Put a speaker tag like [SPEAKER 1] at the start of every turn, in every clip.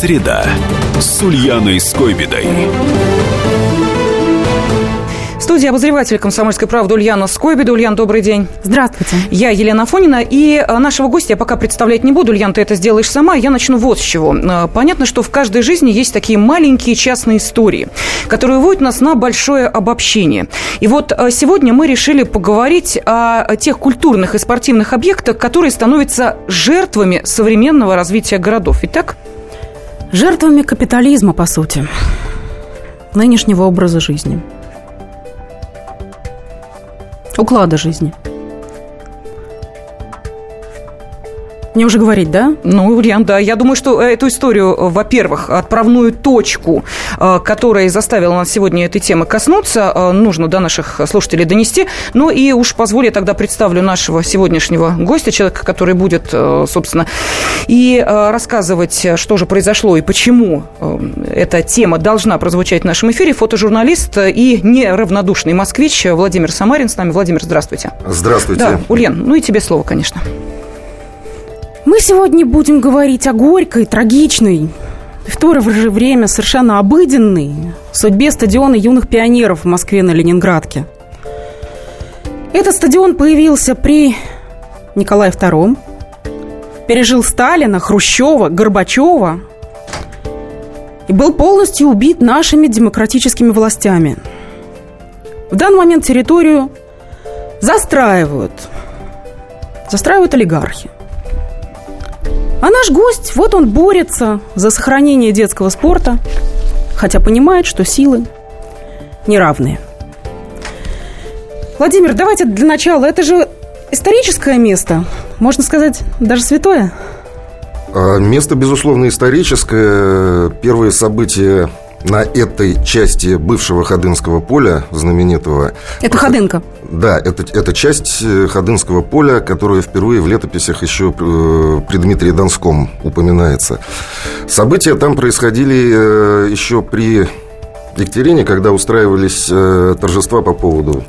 [SPEAKER 1] Среда с Ульяной Скойбедой.
[SPEAKER 2] В студии обозреватель «Комсомольской правды» Ульяна Скойбеда. Ульян, добрый день.
[SPEAKER 3] Здравствуйте.
[SPEAKER 2] Я Елена Фонина. И э, нашего гостя я пока представлять не буду. Ульян, ты это сделаешь сама. Я начну вот с чего. Э, понятно, что в каждой жизни есть такие маленькие частные истории, которые выводят нас на большое обобщение. И вот э, сегодня мы решили поговорить о тех культурных и спортивных объектах, которые становятся жертвами современного развития городов. Итак?
[SPEAKER 3] Жертвами капитализма, по сути. Нынешнего образа жизни – уклада жизни. Мне уже говорить, да?
[SPEAKER 2] Ну, вариант, да. Я думаю, что эту историю, во-первых, отправную точку, э, которая заставила нас сегодня этой темы коснуться, э, нужно до наших слушателей донести. Ну и уж позволь, я тогда представлю нашего сегодняшнего гостя, человека, который будет, э, собственно, и рассказывать, что же произошло и почему эта тема должна прозвучать в нашем эфире. Фотожурналист и неравнодушный москвич Владимир Самарин с нами. Владимир, здравствуйте.
[SPEAKER 4] Здравствуйте.
[SPEAKER 2] Да, Ульян, ну и тебе слово, конечно.
[SPEAKER 3] Мы сегодня будем говорить о горькой, трагичной, в то же время совершенно обыденной судьбе стадиона юных пионеров в Москве на Ленинградке. Этот стадион появился при Николае II, пережил Сталина, Хрущева, Горбачева и был полностью убит нашими демократическими властями. В данный момент территорию застраивают. Застраивают олигархи. А наш гость, вот он борется за сохранение детского спорта, хотя понимает, что силы неравные. Владимир, давайте для начала. Это же историческое место, можно сказать, даже святое.
[SPEAKER 4] А, место, безусловно, историческое. Первые события на этой части бывшего Ходынского поля знаменитого.
[SPEAKER 3] Это Ходынка?
[SPEAKER 4] Да, это, это часть э, Ходынского поля, которая впервые в летописях еще э, при Дмитрии Донском упоминается. События там происходили э, еще при Екатерине, когда устраивались торжества по поводу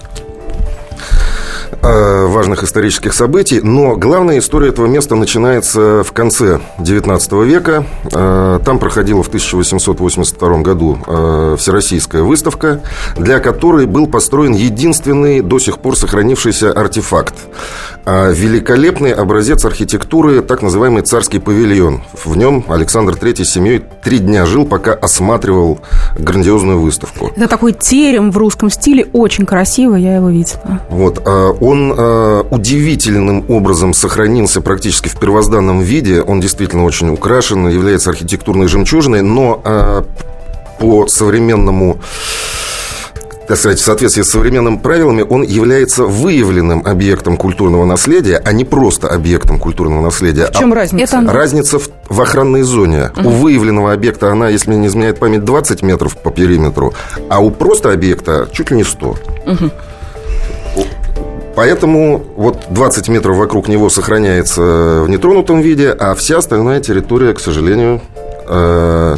[SPEAKER 4] важных исторических событий, но главная история этого места начинается в конце XIX века. Э, там проходила в 1882 году э, Всероссийская выставка, для которой был построен единственный до сих пор сохранившийся артефакт. Великолепный образец архитектуры, так называемый царский павильон. В нем Александр III с семьей три дня жил, пока осматривал грандиозную выставку.
[SPEAKER 3] Это такой терем в русском стиле, очень красиво, я его видела.
[SPEAKER 4] Вот, он э, удивительным образом сохранился практически в первозданном виде. Он действительно очень украшен, является архитектурной жемчужиной, но по современному так сказать, в соответствии с современными правилами, он является выявленным объектом культурного наследия, а не просто объектом культурного наследия.
[SPEAKER 2] В чем а разница?
[SPEAKER 4] Это... Разница в, в охранной зоне. Угу. У выявленного объекта она, если мне не изменяет память, 20 метров по периметру, а у просто объекта чуть ли не 100. Угу. Поэтому вот 20 метров вокруг него сохраняется в нетронутом виде, а вся остальная территория, к сожалению, э,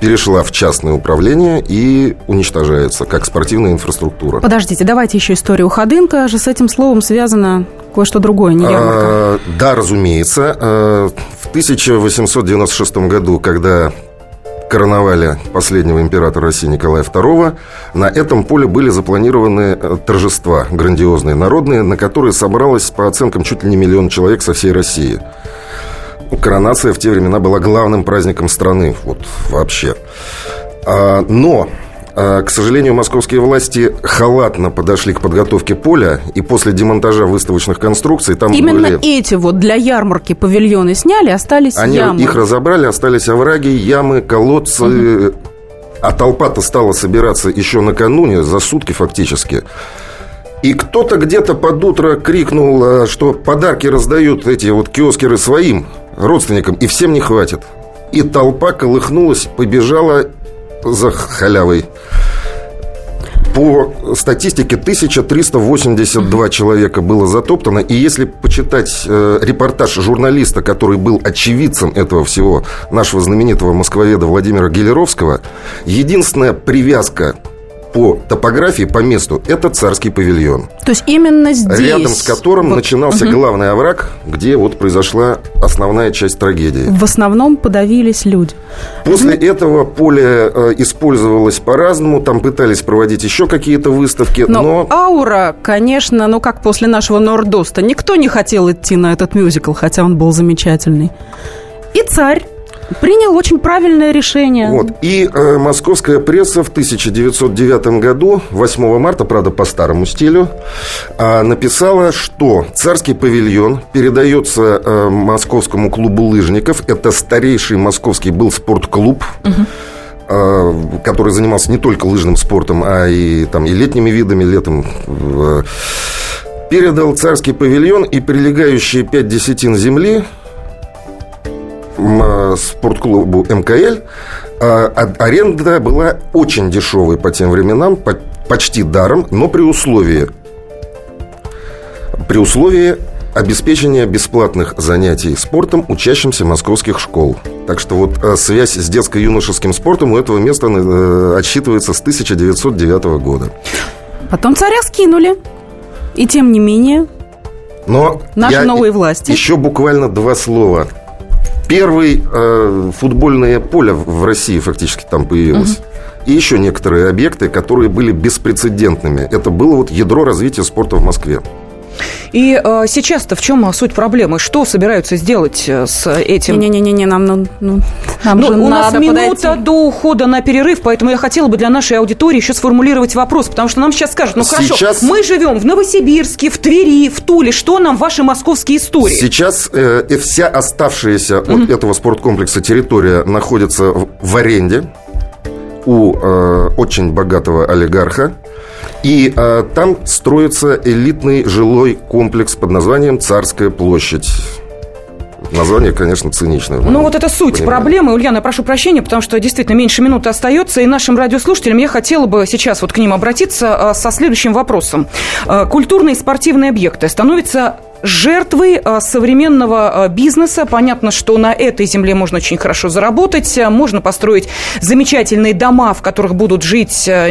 [SPEAKER 4] перешла в частное управление и уничтожается, как спортивная инфраструктура.
[SPEAKER 3] Подождите, давайте еще историю Ходынка. Же с этим словом связано кое-что другое, не ярмарка. А,
[SPEAKER 4] да, разумеется. А, в 1896 году, когда короновали последнего императора России Николая II, на этом поле были запланированы э, торжества грандиозные, народные, на которые собралось, по оценкам, чуть ли не миллион человек со всей России. Коронация в те времена была главным праздником страны, вот вообще. А, но а, к сожалению, московские власти халатно подошли к подготовке поля, и после демонтажа выставочных конструкций там
[SPEAKER 3] Именно были... эти вот для ярмарки павильоны сняли, остались
[SPEAKER 4] Они
[SPEAKER 3] ямы.
[SPEAKER 4] их разобрали, остались овраги, ямы, колодцы. Угу. А толпа-то стала собираться еще накануне, за сутки фактически. И кто-то где-то под утро крикнул, а, что подарки раздают эти вот киоскеры своим родственникам, и всем не хватит. И толпа колыхнулась, побежала за халявой. По статистике 1382 человека было затоптано. И если почитать э, репортаж журналиста, который был очевидцем этого всего, нашего знаменитого москвоведа Владимира Гелеровского, единственная привязка по топографии, по месту, это царский павильон.
[SPEAKER 3] То есть именно здесь.
[SPEAKER 4] Рядом с которым вот. начинался угу. главный овраг, где вот произошла основная часть трагедии.
[SPEAKER 3] В основном подавились люди.
[SPEAKER 4] После угу. этого поле э, использовалось по-разному, там пытались проводить еще какие-то выставки, но...
[SPEAKER 3] но... аура, конечно, ну как после нашего Нордоста, никто не хотел идти на этот мюзикл, хотя он был замечательный. И царь Принял очень правильное решение.
[SPEAKER 4] Вот. И э, московская пресса в 1909 году, 8 марта, правда, по старому стилю, э, написала, что царский павильон передается э, московскому клубу лыжников. Это старейший московский был спортклуб. Угу который занимался не только лыжным спортом, а и, там, и летними видами, летом э, передал царский павильон и прилегающие пять десятин земли спортклубу МКЛ а, аренда была очень дешевой по тем временам, почти даром, но при условии при условии обеспечения бесплатных занятий спортом учащимся московских школ. Так что вот а, связь с детско-юношеским спортом у этого места э, отсчитывается с 1909 года.
[SPEAKER 3] Потом царя скинули. И тем не менее,
[SPEAKER 4] но
[SPEAKER 3] наши новые власти.
[SPEAKER 4] Еще буквально два слова Первый э, футбольное поле в России фактически там появилось. Угу. И еще некоторые объекты, которые были беспрецедентными. Это было вот ядро развития спорта в Москве.
[SPEAKER 2] И э, сейчас-то в чем суть проблемы? Что собираются сделать э, с этим?
[SPEAKER 3] Не-не-не, нам, ну, ну, нам
[SPEAKER 2] ну, же у нас минута подойти. до ухода на перерыв, поэтому я хотела бы для нашей аудитории еще сформулировать вопрос, потому что нам сейчас скажут, ну хорошо, сейчас... мы живем в Новосибирске, в Твери, в Туле, что нам ваши московские истории?
[SPEAKER 4] Сейчас э, вся оставшаяся mm-hmm. от этого спорткомплекса территория находится в, в аренде у э, очень богатого олигарха. И э, там строится элитный жилой комплекс под названием «Царская площадь». Название, конечно, циничное.
[SPEAKER 2] Ну, вот это суть понимаю. проблемы. Ульяна, прошу прощения, потому что действительно меньше минуты остается. И нашим радиослушателям я хотела бы сейчас вот к ним обратиться со следующим вопросом. Культурные и спортивные объекты становятся жертвы а, современного а, бизнеса. Понятно, что на этой земле можно очень хорошо заработать, можно построить замечательные дома, в которых будут жить а,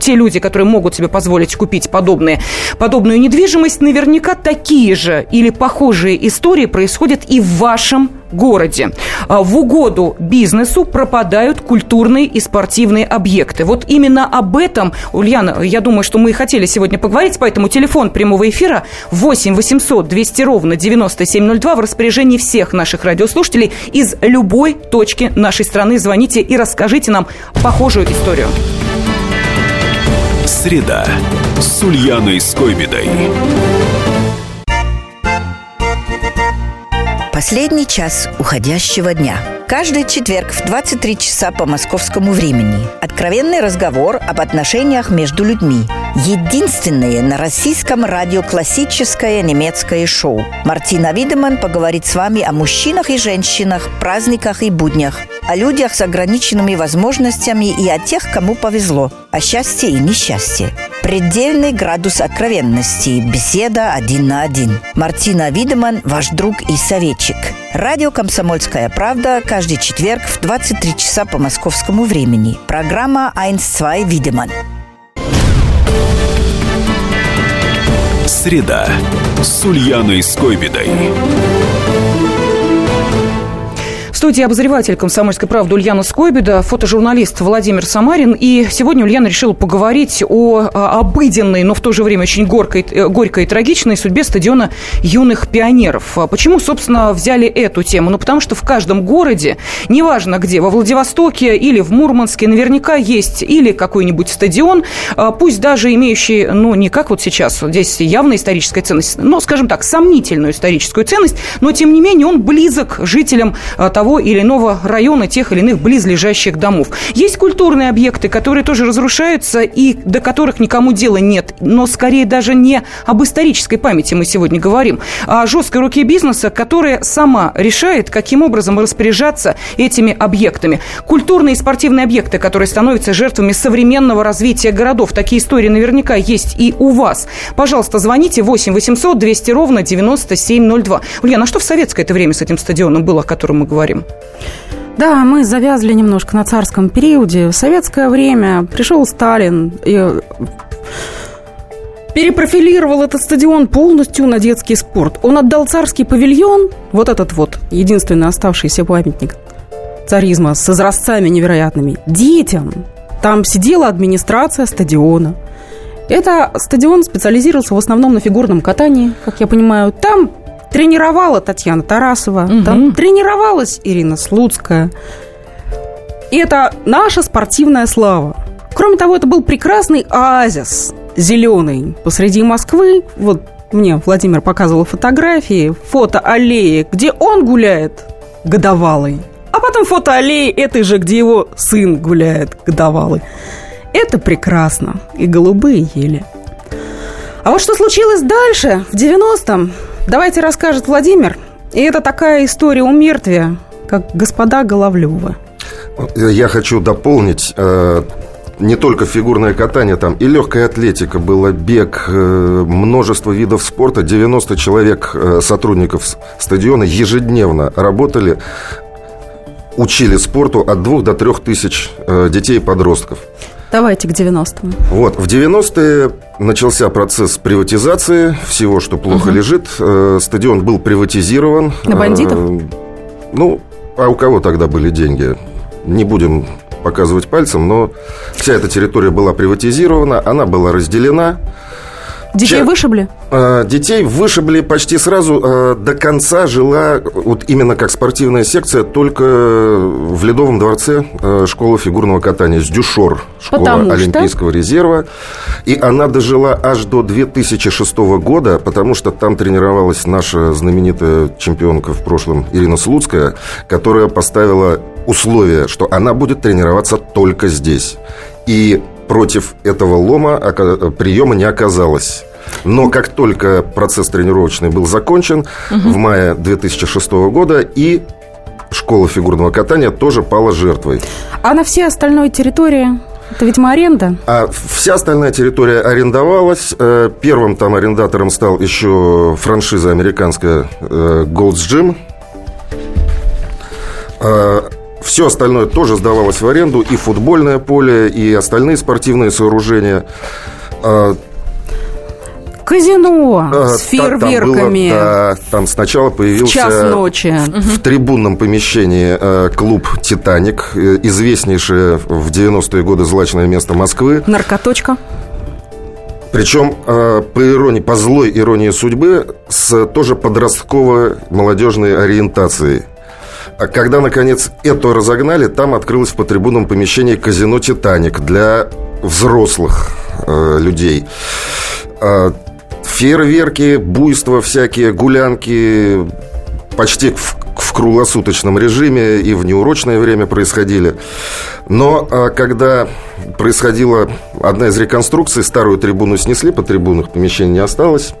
[SPEAKER 2] те люди, которые могут себе позволить купить подобные, подобную недвижимость. Наверняка такие же или похожие истории происходят и в вашем городе. А, в угоду бизнесу пропадают культурные и спортивные объекты. Вот именно об этом, Ульяна, я думаю, что мы и хотели сегодня поговорить, поэтому телефон прямого эфира 8 800 200 ровно 9702 в распоряжении всех наших радиослушателей из любой точки нашей страны. Звоните и расскажите нам похожую историю.
[SPEAKER 1] Среда с Ульяной Скойбедой.
[SPEAKER 5] Последний час уходящего дня. Каждый четверг в 23 часа по московскому времени. Откровенный разговор об отношениях между людьми. Единственное на российском радио классическое немецкое шоу. Мартина Видеман поговорит с вами о мужчинах и женщинах, праздниках и буднях, о людях с ограниченными возможностями и о тех, кому повезло, о счастье и несчастье. Предельный градус откровенности. Беседа один на один. Мартина Видеман, ваш друг и советчик. Радио «Комсомольская правда» каждый четверг в 23 часа по московскому времени. Программа «Айнс-2 Видеман».
[SPEAKER 1] Среда с Ульяной Скойбедой
[SPEAKER 2] студии обозреватель «Комсомольской правды» Ульяна Скойбеда, фотожурналист Владимир Самарин. И сегодня Ульяна решила поговорить о обыденной, но в то же время очень горькой, э, горькой и трагичной судьбе стадиона юных пионеров. А почему, собственно, взяли эту тему? Ну, потому что в каждом городе, неважно где, во Владивостоке или в Мурманске, наверняка есть или какой-нибудь стадион, а, пусть даже имеющий, ну, не как вот сейчас, здесь явная историческая ценность, но, скажем так, сомнительную историческую ценность, но, тем не менее, он близок жителям а, того того или иного района, тех или иных близлежащих домов. Есть культурные объекты, которые тоже разрушаются и до которых никому дела нет. Но скорее даже не об исторической памяти мы сегодня говорим, а о жесткой руке бизнеса, которая сама решает, каким образом распоряжаться этими объектами. Культурные и спортивные объекты, которые становятся жертвами современного развития городов. Такие истории наверняка есть и у вас. Пожалуйста, звоните 8 800 200 ровно 9702. Ульяна, а что в советское это время с этим стадионом было, о котором мы говорим?
[SPEAKER 3] Да, мы завязли немножко на царском периоде. В советское время пришел Сталин и перепрофилировал этот стадион полностью на детский спорт. Он отдал царский павильон, вот этот вот, единственный оставшийся памятник царизма с изразцами невероятными, детям. Там сидела администрация стадиона. Это стадион специализировался в основном на фигурном катании, как я понимаю. Там тренировала Татьяна Тарасова, угу. там тренировалась Ирина Слуцкая. И это наша спортивная слава. Кроме того, это был прекрасный оазис зеленый посреди Москвы. Вот мне Владимир показывал фотографии, фото аллеи, где он гуляет годовалый. А потом фото аллеи этой же, где его сын гуляет годовалый. Это прекрасно. И голубые ели. А вот что случилось дальше, в 90-м, давайте расскажет Владимир. И это такая история у мертвия, как господа Головлёвы.
[SPEAKER 4] Я хочу дополнить э, не только фигурное катание, там и легкая атлетика была, бег, э, множество видов спорта. 90 человек э, сотрудников стадиона ежедневно работали, учили спорту от 2 до 3 тысяч детей и подростков.
[SPEAKER 3] Давайте к 90-м.
[SPEAKER 4] Вот, в 90-е начался процесс приватизации всего, что плохо угу. лежит. Э, стадион был приватизирован.
[SPEAKER 3] На бандитов? Э,
[SPEAKER 4] ну, а у кого тогда были деньги? Не будем показывать пальцем, но вся эта территория была приватизирована, она была разделена.
[SPEAKER 3] Детей Ча- вышибли?
[SPEAKER 4] А, детей вышибли почти сразу. А, до конца жила, вот именно как спортивная секция, только в Ледовом дворце а, школа фигурного катания с Дюшор, школа потому Олимпийского что? резерва. И она дожила аж до 2006 года, потому что там тренировалась наша знаменитая чемпионка в прошлом Ирина Слуцкая, которая поставила условие, что она будет тренироваться только здесь. И против этого лома приема не оказалось. Но как только процесс тренировочный был закончен угу. в мае 2006 года, и школа фигурного катания тоже пала жертвой.
[SPEAKER 3] А на всей остальной территории это, видимо, аренда?
[SPEAKER 4] А вся остальная территория арендовалась. Э, первым там арендатором стал еще франшиза американская э, Gold's Gym. Все остальное тоже сдавалось в аренду, и футбольное поле, и остальные спортивные сооружения.
[SPEAKER 3] А, Казино а, с фейерверками.
[SPEAKER 4] Там, было, да, там сначала появился... В
[SPEAKER 3] час ночи.
[SPEAKER 4] В трибунном помещении э, клуб «Титаник», э, известнейшее в 90-е годы злачное место Москвы.
[SPEAKER 3] Наркоточка.
[SPEAKER 4] Причем, э, по иронии, по злой иронии судьбы, с тоже подростковой молодежной ориентацией. А когда, наконец, это разогнали, там открылось в потрибунном помещении казино «Титаник» для взрослых э, людей. Э, фейерверки, буйства всякие, гулянки почти в, в круглосуточном режиме и в неурочное время происходили. Но э, когда происходила одна из реконструкций, старую трибуну снесли, по трибунах помещений не осталось.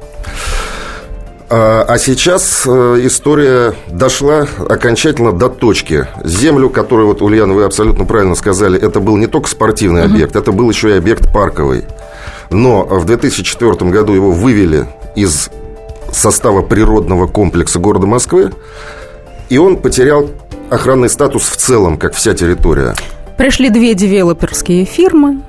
[SPEAKER 4] А, а сейчас э, история дошла окончательно до точки. Землю, которую, вот, Ульяна, вы абсолютно правильно сказали, это был не только спортивный uh-huh. объект, это был еще и объект парковый. Но в 2004 году его вывели из состава природного комплекса города Москвы, и он потерял охранный статус в целом, как вся территория.
[SPEAKER 3] Пришли две девелоперские фирмы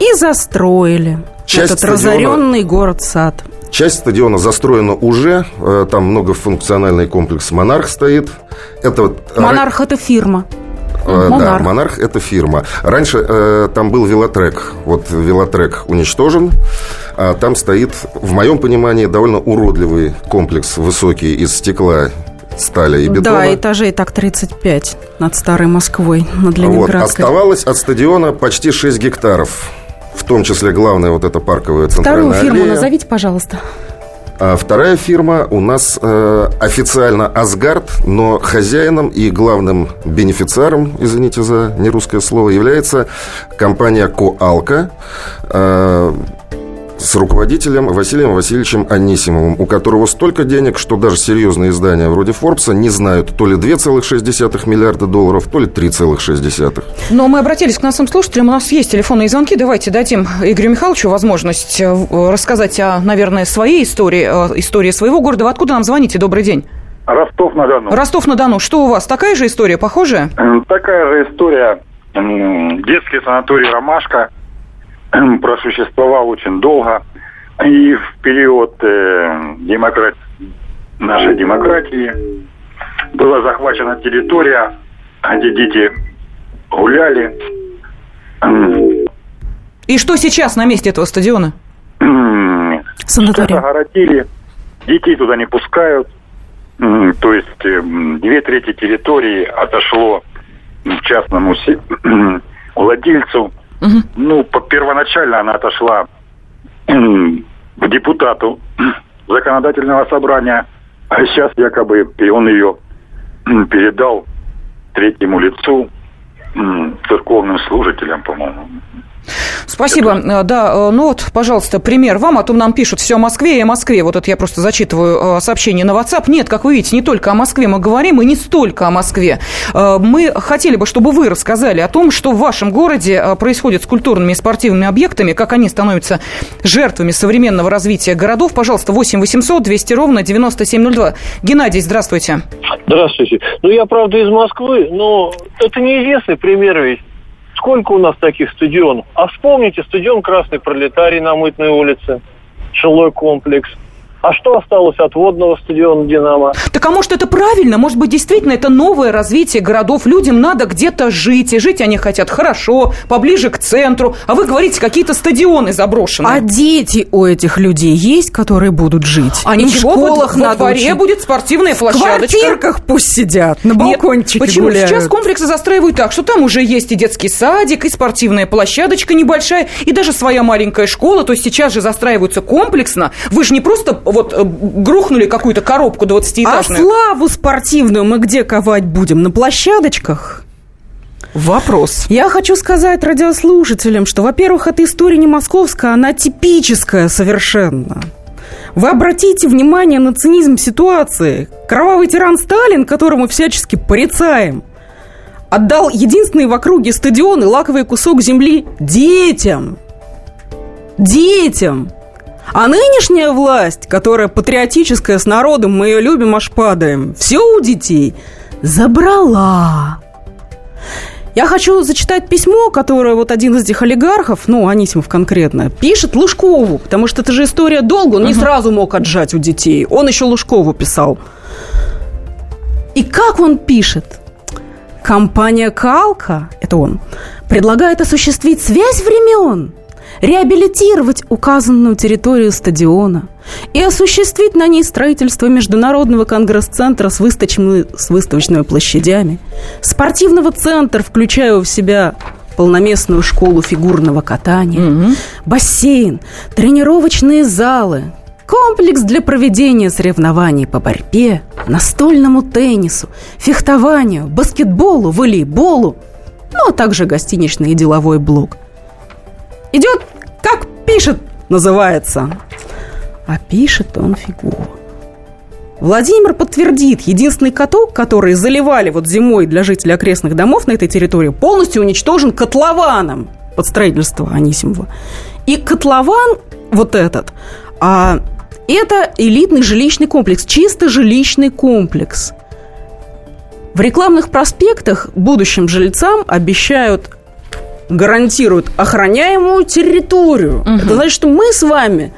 [SPEAKER 3] и застроили Часть этот стадиона... разоренный город-сад.
[SPEAKER 4] Часть стадиона застроена уже, э, там многофункциональный комплекс «Монарх» стоит.
[SPEAKER 3] Это «Монарх» – это фирма.
[SPEAKER 4] Э, Монарх. Да, Монарх это фирма. Раньше э, там был велотрек. Вот велотрек уничтожен. А там стоит, в моем понимании, довольно уродливый комплекс высокий из стекла стали и бетона.
[SPEAKER 3] Да, этажей так 35 над Старой Москвой, над Ленинградской.
[SPEAKER 4] Вот, оставалось от стадиона почти 6 гектаров в том числе главная вот эта парковая центральная
[SPEAKER 3] Вторую фирму
[SPEAKER 4] аллея.
[SPEAKER 3] назовите, пожалуйста.
[SPEAKER 4] А вторая фирма у нас э, официально Асгард, но хозяином и главным бенефициаром, извините за нерусское слово, является компания Коалка. Э, с руководителем Василием Васильевичем Анисимовым, у которого столько денег, что даже серьезные издания вроде Форбса не знают то ли 2,6 миллиарда долларов, то ли 3,6.
[SPEAKER 2] Но мы обратились к нашим слушателям, у нас есть телефонные звонки, давайте дадим Игорю Михайловичу возможность э, рассказать о, наверное, своей истории, истории своего города. Вы откуда нам звоните? Добрый день.
[SPEAKER 6] Ростов-на-Дону.
[SPEAKER 2] Ростов-на-Дону. Что у вас? Такая же история, похожая?
[SPEAKER 6] Такая же история. Детский санаторий «Ромашка» просуществовал очень долго. И в период э, демократ... нашей демократии была захвачена территория, где дети гуляли.
[SPEAKER 2] И что сейчас на месте этого стадиона?
[SPEAKER 3] Санаторий.
[SPEAKER 6] Огородили, детей туда не пускают. То есть э, две трети территории отошло частному владельцу. Ну, по, первоначально она отошла к депутату законодательного собрания, а сейчас якобы он ее передал третьему лицу, церковным служителям, по-моему.
[SPEAKER 2] Спасибо. Это... Да, э, ну вот, пожалуйста, пример вам, а то нам пишут все о Москве и о Москве. Вот это я просто зачитываю э, сообщение на WhatsApp. Нет, как вы видите, не только о Москве мы говорим, и не столько о Москве. Э, мы хотели бы, чтобы вы рассказали о том, что в вашем городе происходит с культурными и спортивными объектами, как они становятся жертвами современного развития городов. Пожалуйста, 8 800 200 ровно 9702. Геннадий, здравствуйте.
[SPEAKER 7] Здравствуйте. Ну, я, правда, из Москвы, но это неизвестный пример ведь. Сколько у нас таких стадионов? А вспомните стадион «Красный пролетарий» на Мытной улице, жилой комплекс – а что осталось от водного стадиона «Динамо»?
[SPEAKER 2] Так а может это правильно? Может быть, действительно это новое развитие городов? Людям надо где-то жить, и жить они хотят хорошо, поближе к центру. А вы говорите, какие-то стадионы заброшенные.
[SPEAKER 3] А дети у этих людей есть, которые будут жить?
[SPEAKER 2] А ничего, в школах во, во дворе учить. будет спортивная площадочка. В
[SPEAKER 3] квартирках пусть сидят, на балкончике
[SPEAKER 2] Нет, почему?
[SPEAKER 3] гуляют.
[SPEAKER 2] Сейчас комплексы застраивают так, что там уже есть и детский садик, и спортивная площадочка небольшая, и даже своя маленькая школа. То есть сейчас же застраиваются комплексно. Вы же не просто вот э, грохнули какую-то коробку 20-этажную.
[SPEAKER 3] А славу спортивную мы где ковать будем? На площадочках?
[SPEAKER 2] Вопрос.
[SPEAKER 3] Я хочу сказать радиослушателям, что, во-первых, эта история не московская, она типическая совершенно. Вы обратите внимание на цинизм ситуации. Кровавый тиран Сталин, которого мы всячески порицаем, отдал единственный в округе стадион и лаковый кусок земли детям. Детям. А нынешняя власть, которая патриотическая с народом, мы ее любим, аж падаем, все у детей забрала. Я хочу зачитать письмо, которое вот один из этих олигархов, ну, Анисимов конкретно, пишет Лужкову, потому что это же история долго, он uh-huh. не сразу мог отжать у детей. Он еще Лужкову писал. И как он пишет? Компания «Калка», это он, предлагает осуществить связь времен – реабилитировать указанную территорию стадиона и осуществить на ней строительство Международного конгресс-центра с, выставочными, с выставочными площадями, спортивного центра, включая в себя полноместную школу фигурного катания, угу. бассейн, тренировочные залы, комплекс для проведения соревнований по борьбе, настольному теннису, фехтованию, баскетболу, волейболу, ну а также гостиничный и деловой блок – Идет, как пишет, называется. А пишет он фигуру. Владимир подтвердит, единственный каток, который заливали вот зимой для жителей окрестных домов на этой территории, полностью уничтожен котлованом под строительство Анисимова. И котлован вот этот, а, это элитный жилищный комплекс, чисто жилищный комплекс. В рекламных проспектах будущим жильцам обещают гарантируют охраняемую территорию. Угу. Это значит, что мы с вами,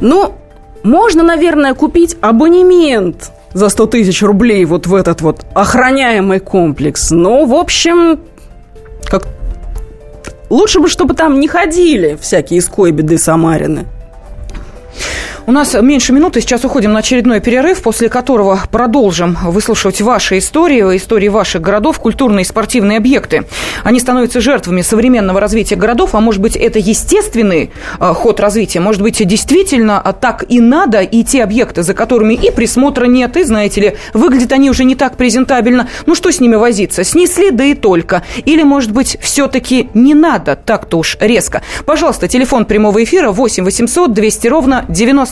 [SPEAKER 3] ну, можно, наверное, купить абонемент за 100 тысяч рублей вот в этот вот охраняемый комплекс. Но, в общем, как лучше бы, чтобы там не ходили всякие скойбеды Самарины.
[SPEAKER 2] У нас меньше минуты, сейчас уходим на очередной перерыв, после которого продолжим выслушивать ваши истории, истории ваших городов, культурные и спортивные объекты. Они становятся жертвами современного развития городов, а может быть, это естественный э, ход развития, может быть, действительно а, так и надо, и те объекты, за которыми и присмотра нет, и, знаете ли, выглядят они уже не так презентабельно. Ну, что с ними возиться? Снесли, да и только. Или, может быть, все-таки не надо так-то уж резко. Пожалуйста, телефон прямого эфира 8 800 200 ровно 90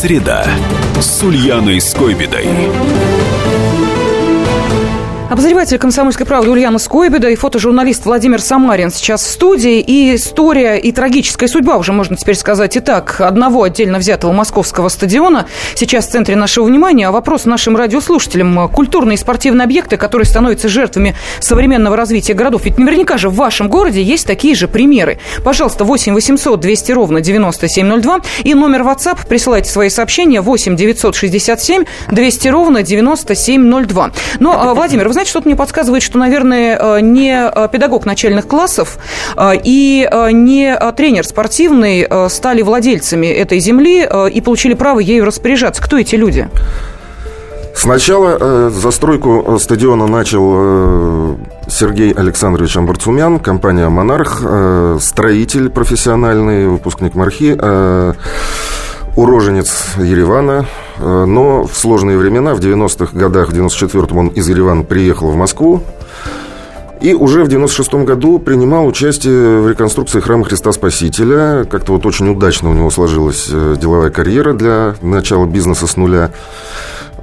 [SPEAKER 1] Среда с Ульяной Скойбедой.
[SPEAKER 2] Обозреватель «Комсомольской правды» Ульяна Скойбеда и фотожурналист Владимир Самарин сейчас в студии. И история, и трагическая судьба, уже можно теперь сказать и так, одного отдельно взятого московского стадиона сейчас в центре нашего внимания. А вопрос нашим радиослушателям. Культурные и спортивные объекты, которые становятся жертвами современного развития городов. Ведь наверняка же в вашем городе есть такие же примеры. Пожалуйста, 8 800 200 ровно 9702 и номер WhatsApp. Присылайте свои сообщения 8 967 200 ровно 9702. Но, Владимир, вы знаете, что-то мне подсказывает, что, наверное, э, не э, педагог начальных классов э, и не тренер спортивный стали владельцами этой земли и получили право ею распоряжаться. Кто эти люди?
[SPEAKER 4] Сначала э, застройку стадиона начал э, Сергей Александрович Амбарцумян, компания «Монарх», э, строитель профессиональный, выпускник Мархи, э, уроженец Еревана, Э, но в сложные времена, в 90-х годах, в 94-м он из Еревана приехал в Москву, и уже в 96 году принимал участие в реконструкции храма Христа Спасителя. Как-то вот очень удачно у него сложилась э, деловая карьера для начала бизнеса с нуля.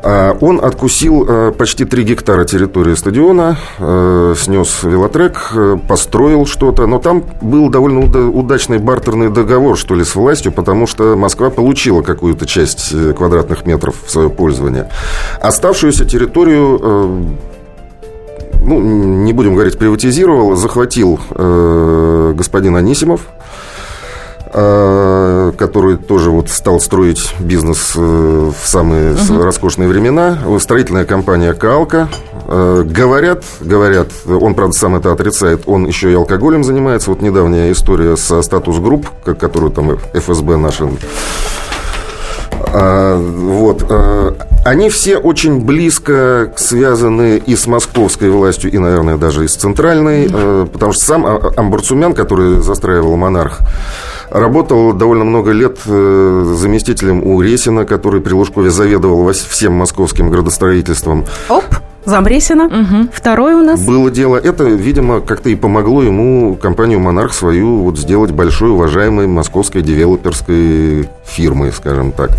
[SPEAKER 4] А, он откусил э, почти 3 гектара территории стадиона, э, снес велотрек, э, построил что-то. Но там был довольно удачный бартерный договор, что ли, с властью, потому что Москва получила какую-то часть квадратных метров в свое пользование. Оставшуюся территорию ну, не будем говорить, приватизировал, захватил э, господин Анисимов, который тоже вот стал строить бизнес э, в самые угу. роскошные времена. Строительная компания «Калка». Э, говорят, говорят, он, правда, сам это отрицает, он еще и алкоголем занимается. Вот недавняя история со статус-групп, которую там ФСБ наша вот. Они все очень близко связаны и с московской властью, и, наверное, даже и с центральной, потому что сам а, Амбарцумян, который застраивал «Монарх», Работал довольно много лет э, заместителем у Ресина, который при Лужкове заведовал всем московским градостроительством.
[SPEAKER 3] Оп! Замресина. Угу. Второй у нас.
[SPEAKER 4] Было дело. Это, видимо, как-то и помогло ему компанию «Монарх» свою вот сделать большой, уважаемой московской девелоперской фирмой, скажем так.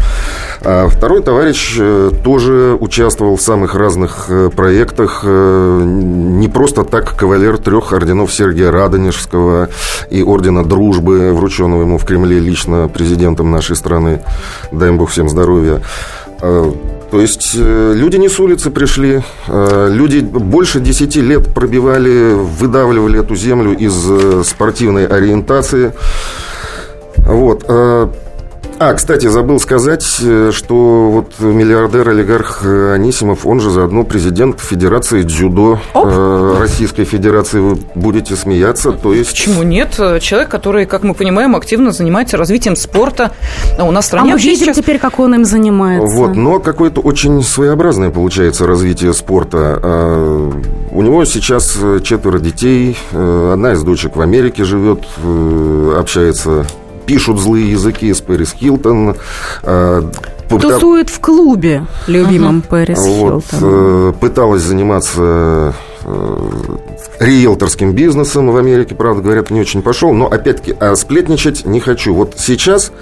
[SPEAKER 4] А второй товарищ э, тоже участвовал в самых разных э, проектах. Э, не просто так кавалер трех орденов Сергия Радонежского и ордена Дружбы, врученного ему в Кремле лично президентом нашей страны. Дай им Бог всем здоровья. То есть э, люди не с улицы пришли, э, люди больше 10 лет пробивали, выдавливали эту землю из э, спортивной ориентации. Вот. А, кстати, забыл сказать, э, что вот миллиардер-олигарх э, Анисимов, он же заодно президент Федерации дзюдо Оп. Э, Российской Федерации. Вы будете смеяться, то есть...
[SPEAKER 2] Почему нет? Человек, который, как мы понимаем, активно занимается развитием спорта. А у нас в стране
[SPEAKER 3] а мы видим сейчас... теперь, как он им занимается.
[SPEAKER 4] Вот, но какое-то очень своеобразное получается развитие спорта. А, у него сейчас четверо детей, одна из дочек в Америке живет, общается пишут злые языки с Пэрис Хилтон.
[SPEAKER 3] Э, Тусует в клубе любимом uh-huh. Пэрис вот, Хилтон.
[SPEAKER 4] Э, пыталась заниматься э, риэлторским бизнесом в Америке, правда, говорят, не очень пошел. Но, опять-таки, а сплетничать не хочу. Вот сейчас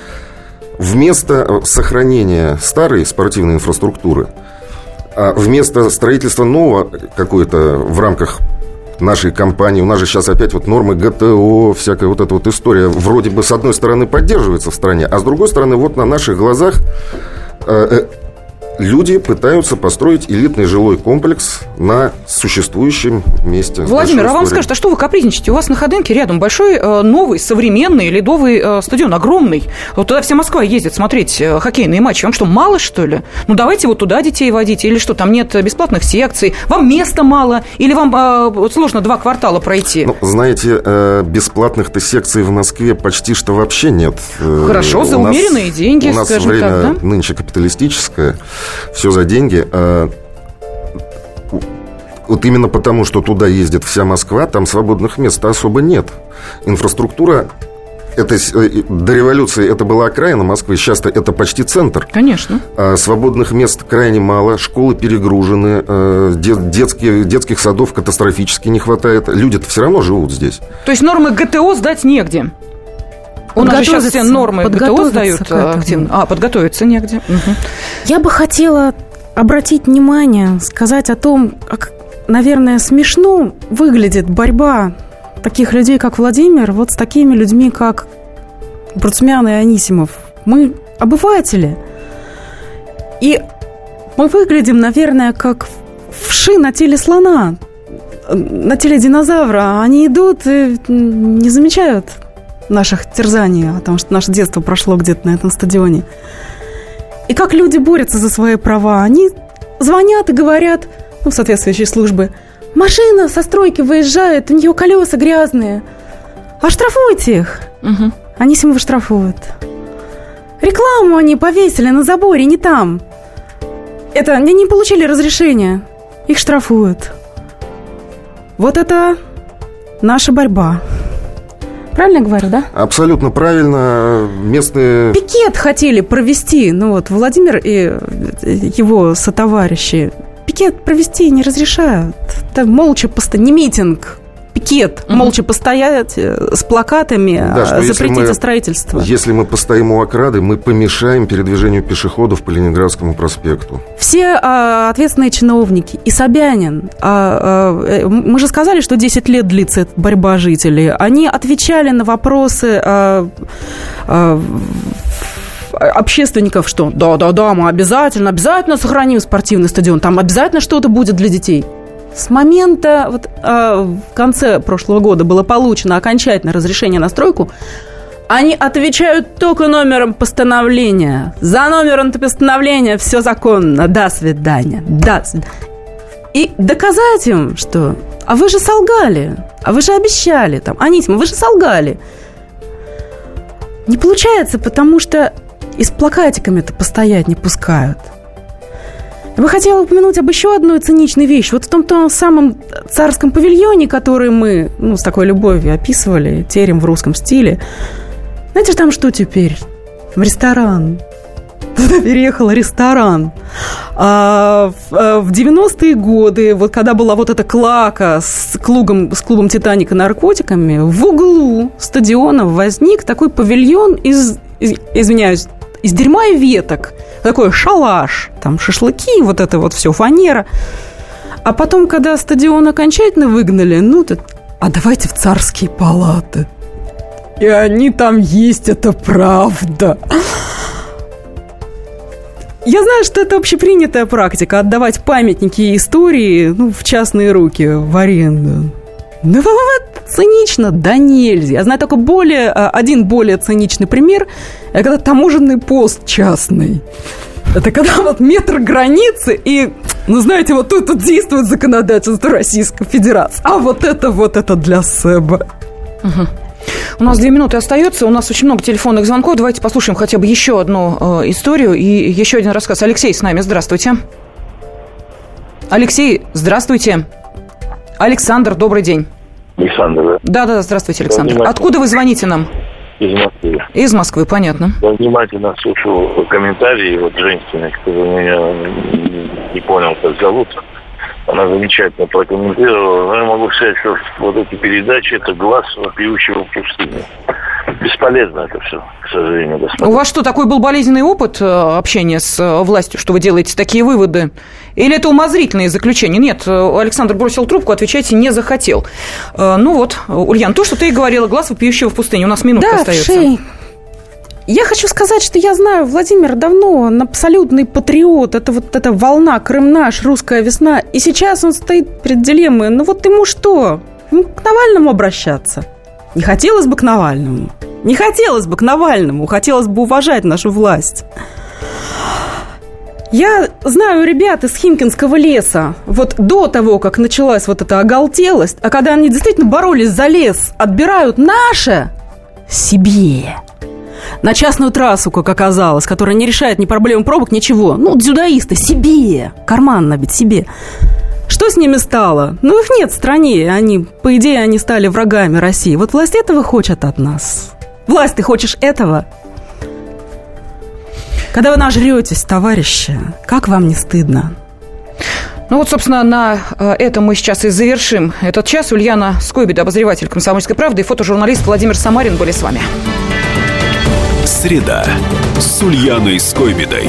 [SPEAKER 4] вместо сохранения старой спортивной инфраструктуры, а вместо строительства нового какой-то в рамках нашей компании. У нас же сейчас опять вот нормы ГТО, всякая вот эта вот история вроде бы с одной стороны поддерживается в стране, а с другой стороны вот на наших глазах э, э, люди пытаются построить элитный жилой комплекс на существующем месте.
[SPEAKER 2] Владимир, а вам скажут, а что вы капризничаете? У вас на Ходынке рядом большой, э, новый, современный ледовый э, стадион, огромный. Вот туда вся Москва ездит смотреть э, хоккейные матчи. Вам что, мало, что ли? Ну, давайте вот туда детей водить. Или что, там нет бесплатных секций? Вам места мало? Или вам сложно два квартала пройти?
[SPEAKER 4] Ну, знаете, бесплатных-то секций в Москве почти что вообще нет.
[SPEAKER 2] Хорошо, за у умеренные нас, деньги,
[SPEAKER 4] У нас время так, да? нынче капиталистическое все за деньги. А, вот именно потому, что туда ездит вся Москва, там свободных мест особо нет. Инфраструктура это, э, до революции это была окраина Москвы, сейчас это почти центр.
[SPEAKER 2] Конечно.
[SPEAKER 4] А свободных мест крайне мало, школы перегружены, э, детские, детских садов катастрофически не хватает. Люди-то все равно живут здесь.
[SPEAKER 2] То есть нормы ГТО сдать негде? У нас сейчас все нормы ГТО сдают активно. А, подготовиться негде. Угу.
[SPEAKER 3] Я бы хотела обратить внимание, сказать о том, как, наверное, смешно выглядит борьба таких людей, как Владимир, вот с такими людьми, как Бруцмян и Анисимов. Мы обыватели. И мы выглядим, наверное, как вши на теле слона, на теле динозавра. Они идут и не замечают наших терзаний, о том, что наше детство прошло где-то на этом стадионе. И как люди борются за свои права. Они звонят и говорят, ну, соответствующие службы, машина со стройки выезжает, у нее колеса грязные. Оштрафуйте их. Угу. Они Симова штрафуют. Рекламу они повесили на заборе, не там. Это они не получили разрешения. Их штрафуют. Вот это наша борьба. Правильно я говорю, да?
[SPEAKER 4] Абсолютно правильно. Местные...
[SPEAKER 3] Пикет хотели провести, ну вот, Владимир и его сотоварищи. Пикет провести не разрешают. Там молча просто не митинг, пикет, угу. молча постоять э, с плакатами, да, что запретить мы, строительство.
[SPEAKER 4] Если мы постоим у ограды, мы помешаем передвижению пешеходов по Ленинградскому проспекту.
[SPEAKER 3] Все а, ответственные чиновники и Собянин, а, а, мы же сказали, что 10 лет длится эта борьба жителей, они отвечали на вопросы а, а, общественников, что да-да-да, мы обязательно, обязательно сохраним спортивный стадион, там обязательно что-то будет для детей. С момента, вот э, в конце прошлого года было получено окончательное разрешение на стройку, они отвечают только номером постановления. За номером постановления все законно. До свидания. До свидания. И доказать им, что а вы же солгали, а вы же обещали, там, Анисима, вы же солгали. Не получается, потому что и с плакатиками-то постоять не пускают. Я хотела упомянуть об еще одной циничной вещи. Вот в том, том самом царском павильоне, который мы ну, с такой любовью описывали, терем в русском стиле. Знаете, там что теперь? В ресторан. Туда переехал ресторан. А в 90-е э, годы, вот когда была вот эта клака с клубом, с клубом «Титаника» наркотиками, в углу стадиона возник такой павильон из, из извиняюсь, из дерьма и веток. Такой шалаш, там шашлыки, вот это вот все, фанера. А потом, когда стадион окончательно выгнали, ну, то, а давайте в царские палаты. И они там есть, это правда. Я знаю, что это общепринятая практика отдавать памятники истории ну, в частные руки, в аренду. Ну, вот, цинично, да нельзя. Я знаю только более, а, один более циничный пример. Это когда таможенный пост частный. Это когда вот метр границы и, ну, знаете, вот тут, тут действует законодательство Российской Федерации. А вот это, вот это для СЭБа.
[SPEAKER 2] Угу. У нас две минуты остается. У нас очень много телефонных звонков. Давайте послушаем хотя бы еще одну э, историю и еще один рассказ. Алексей с нами. Здравствуйте. Алексей, здравствуйте. Александр, добрый день.
[SPEAKER 8] Александр,
[SPEAKER 2] да? Да, да, здравствуйте, Александр. Откуда вы звоните нам?
[SPEAKER 8] Из Москвы.
[SPEAKER 2] Из Москвы, понятно.
[SPEAKER 8] Я внимательно слушал комментарии вот женщины, кто меня не понял, как зовут. Она замечательно прокомментировала. Но я могу сказать, что вот эти передачи – это глаз вопиющего пустыни. Бесполезно это все, к сожалению,
[SPEAKER 2] господа. У вас что, такой был болезненный опыт э, общения с э, властью, что вы делаете такие выводы? Или это умозрительные заключения? Нет, э, Александр бросил трубку, отвечайте не захотел. Ну вот, Ульян, то, что ты и говорила, глаз вопиющего в пустыне. У нас минутка
[SPEAKER 3] да,
[SPEAKER 2] остается.
[SPEAKER 3] Шей. Я хочу сказать, что я знаю Владимира давно, он абсолютный патриот. Это вот эта волна, Крым наш, русская весна. И сейчас он стоит перед дилеммой. Ну вот ему что? Ему к Навальному обращаться? Не хотелось бы к Навальному. Не хотелось бы к Навальному. Хотелось бы уважать нашу власть. Я знаю ребят из Химкинского леса, вот до того, как началась вот эта оголтелость, а когда они действительно боролись за лес, отбирают наше себе на частную трассу, как оказалось, которая не решает ни проблем пробок, ничего. Ну, дзюдоисты, себе, карман набить себе. Что с ними стало? Ну, их нет в стране. Они, по идее, они стали врагами России. Вот власть этого хочет от нас. Власть, ты хочешь этого? Когда вы нажретесь, товарищи, как вам не стыдно?
[SPEAKER 2] Ну вот, собственно, на э, этом мы сейчас и завершим этот час. Ульяна Скойбеда, обозреватель «Комсомольской правды» и фотожурналист Владимир Самарин были с вами.
[SPEAKER 1] Среда с Ульяной Скойбедой.